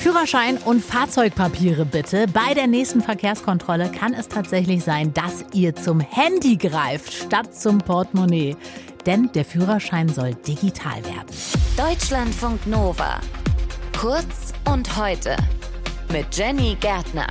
Führerschein und Fahrzeugpapiere bitte. Bei der nächsten Verkehrskontrolle kann es tatsächlich sein, dass ihr zum Handy greift statt zum Portemonnaie. Denn der Führerschein soll digital werden. Deutschlandfunk Nova. Kurz und heute. Mit Jenny Gärtner.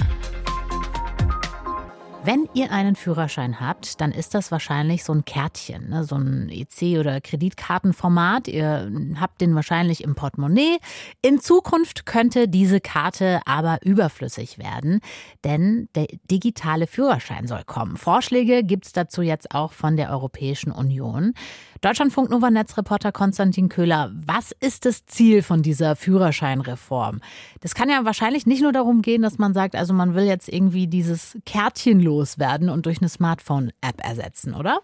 Wenn ihr einen Führerschein habt, dann ist das wahrscheinlich so ein Kärtchen, ne? so ein EC- oder Kreditkartenformat. Ihr habt den wahrscheinlich im Portemonnaie. In Zukunft könnte diese Karte aber überflüssig werden, denn der digitale Führerschein soll kommen. Vorschläge gibt es dazu jetzt auch von der Europäischen Union. Deutschlandfunk Nova Netzreporter Konstantin Köhler, was ist das Ziel von dieser Führerscheinreform? Das kann ja wahrscheinlich nicht nur darum gehen, dass man sagt, also man will jetzt irgendwie dieses Kärtchen loswerden und durch eine Smartphone-App ersetzen, oder?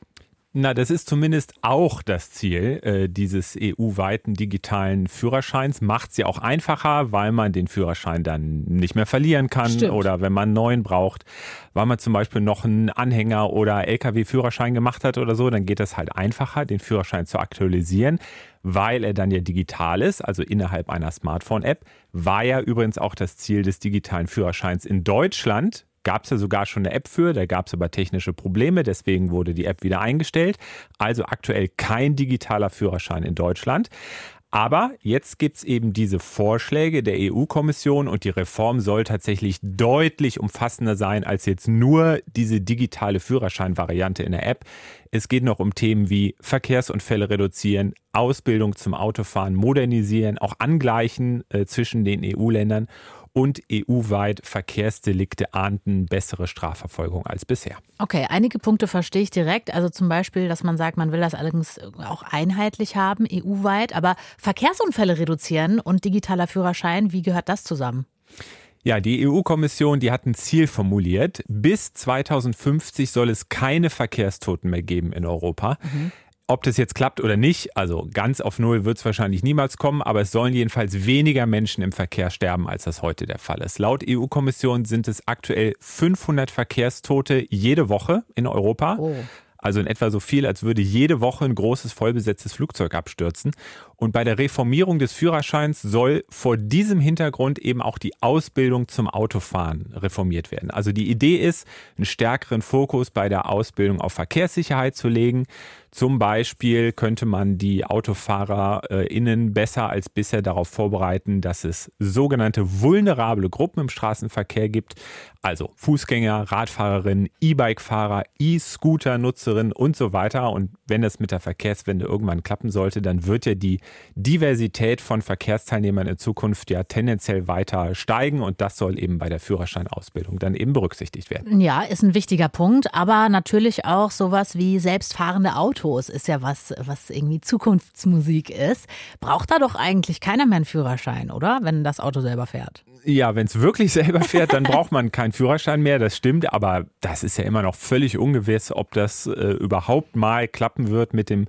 Na, das ist zumindest auch das Ziel äh, dieses EU-weiten digitalen Führerscheins. Macht es ja auch einfacher, weil man den Führerschein dann nicht mehr verlieren kann Stimmt. oder wenn man einen neuen braucht, weil man zum Beispiel noch einen Anhänger oder LKW-Führerschein gemacht hat oder so, dann geht es halt einfacher, den Führerschein zu aktualisieren, weil er dann ja digital ist, also innerhalb einer Smartphone-App. War ja übrigens auch das Ziel des digitalen Führerscheins in Deutschland gab es ja sogar schon eine App für, da gab es aber technische Probleme, deswegen wurde die App wieder eingestellt. Also aktuell kein digitaler Führerschein in Deutschland. Aber jetzt gibt es eben diese Vorschläge der EU-Kommission und die Reform soll tatsächlich deutlich umfassender sein als jetzt nur diese digitale Führerscheinvariante in der App. Es geht noch um Themen wie Verkehrsunfälle reduzieren, Ausbildung zum Autofahren modernisieren, auch angleichen äh, zwischen den EU-Ländern und EU-weit Verkehrsdelikte ahnden bessere Strafverfolgung als bisher. Okay, einige Punkte verstehe ich direkt. Also zum Beispiel, dass man sagt, man will das allerdings auch einheitlich haben, EU-weit. Aber Verkehrsunfälle reduzieren und digitaler Führerschein, wie gehört das zusammen? Ja, die EU-Kommission, die hat ein Ziel formuliert. Bis 2050 soll es keine Verkehrstoten mehr geben in Europa. Mhm. Ob das jetzt klappt oder nicht, also ganz auf Null wird es wahrscheinlich niemals kommen, aber es sollen jedenfalls weniger Menschen im Verkehr sterben, als das heute der Fall ist. Laut EU-Kommission sind es aktuell 500 Verkehrstote jede Woche in Europa. Oh. Also in etwa so viel, als würde jede Woche ein großes vollbesetztes Flugzeug abstürzen. Und bei der Reformierung des Führerscheins soll vor diesem Hintergrund eben auch die Ausbildung zum Autofahren reformiert werden. Also die Idee ist, einen stärkeren Fokus bei der Ausbildung auf Verkehrssicherheit zu legen. Zum Beispiel könnte man die AutofahrerInnen besser als bisher darauf vorbereiten, dass es sogenannte vulnerable Gruppen im Straßenverkehr gibt. Also Fußgänger, Radfahrerinnen, E-Bike-Fahrer, E-Scooter-Nutzerinnen und so weiter. Und wenn das mit der Verkehrswende irgendwann klappen sollte, dann wird ja die Diversität von Verkehrsteilnehmern in Zukunft ja tendenziell weiter steigen und das soll eben bei der Führerscheinausbildung dann eben berücksichtigt werden. Ja, ist ein wichtiger Punkt, aber natürlich auch sowas wie selbstfahrende Autos ist ja was, was irgendwie Zukunftsmusik ist. Braucht da doch eigentlich keiner mehr einen Führerschein, oder? Wenn das Auto selber fährt. Ja, wenn es wirklich selber fährt, dann braucht man keinen Führerschein mehr, das stimmt, aber das ist ja immer noch völlig ungewiss, ob das äh, überhaupt mal klappen wird mit dem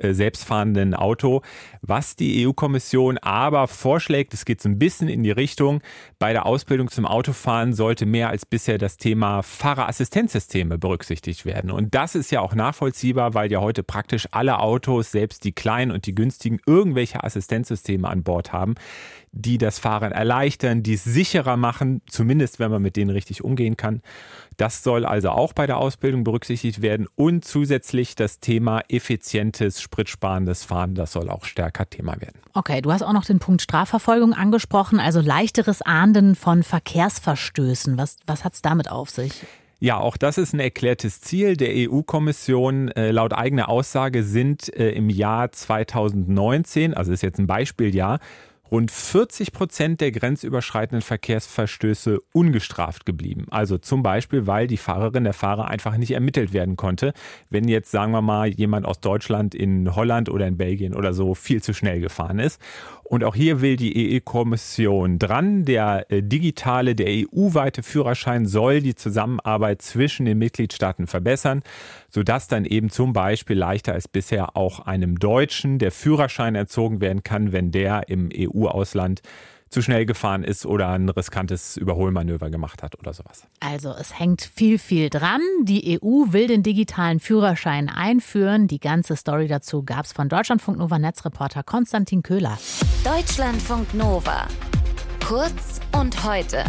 selbstfahrenden Auto. Was die EU-Kommission aber vorschlägt, es geht so ein bisschen in die Richtung, bei der Ausbildung zum Autofahren sollte mehr als bisher das Thema Fahrerassistenzsysteme berücksichtigt werden. Und das ist ja auch nachvollziehbar, weil ja heute praktisch alle Autos, selbst die kleinen und die günstigen, irgendwelche Assistenzsysteme an Bord haben, die das Fahren erleichtern, die es sicherer machen, zumindest wenn man mit denen richtig umgehen kann. Das soll also auch bei der Ausbildung berücksichtigt werden und zusätzlich das Thema effizientes, spritsparendes Fahren, das soll auch stärker Thema werden. Okay, du hast auch noch den Punkt Strafverfolgung angesprochen, also leichteres Ahnden von Verkehrsverstößen. Was, was hat es damit auf sich? Ja, auch das ist ein erklärtes Ziel der EU-Kommission. Äh, laut eigener Aussage sind äh, im Jahr 2019, also ist jetzt ein Beispieljahr, rund 40 Prozent der grenzüberschreitenden Verkehrsverstöße ungestraft geblieben. Also zum Beispiel, weil die Fahrerin, der Fahrer einfach nicht ermittelt werden konnte, wenn jetzt, sagen wir mal, jemand aus Deutschland in Holland oder in Belgien oder so viel zu schnell gefahren ist. Und auch hier will die EU-Kommission dran. Der äh, digitale, der EU-weite Führerschein soll die Zusammenarbeit zwischen den Mitgliedstaaten verbessern, sodass dann eben zum Beispiel leichter als bisher auch einem Deutschen der Führerschein erzogen werden kann, wenn der im EU-Ausland zu schnell gefahren ist oder ein riskantes Überholmanöver gemacht hat oder sowas. Also es hängt viel, viel dran. Die EU will den digitalen Führerschein einführen. Die ganze Story dazu gab es von Deutschlandfunk Nova Netzreporter Konstantin Köhler. Deutschlandfunk Nova. Kurz und heute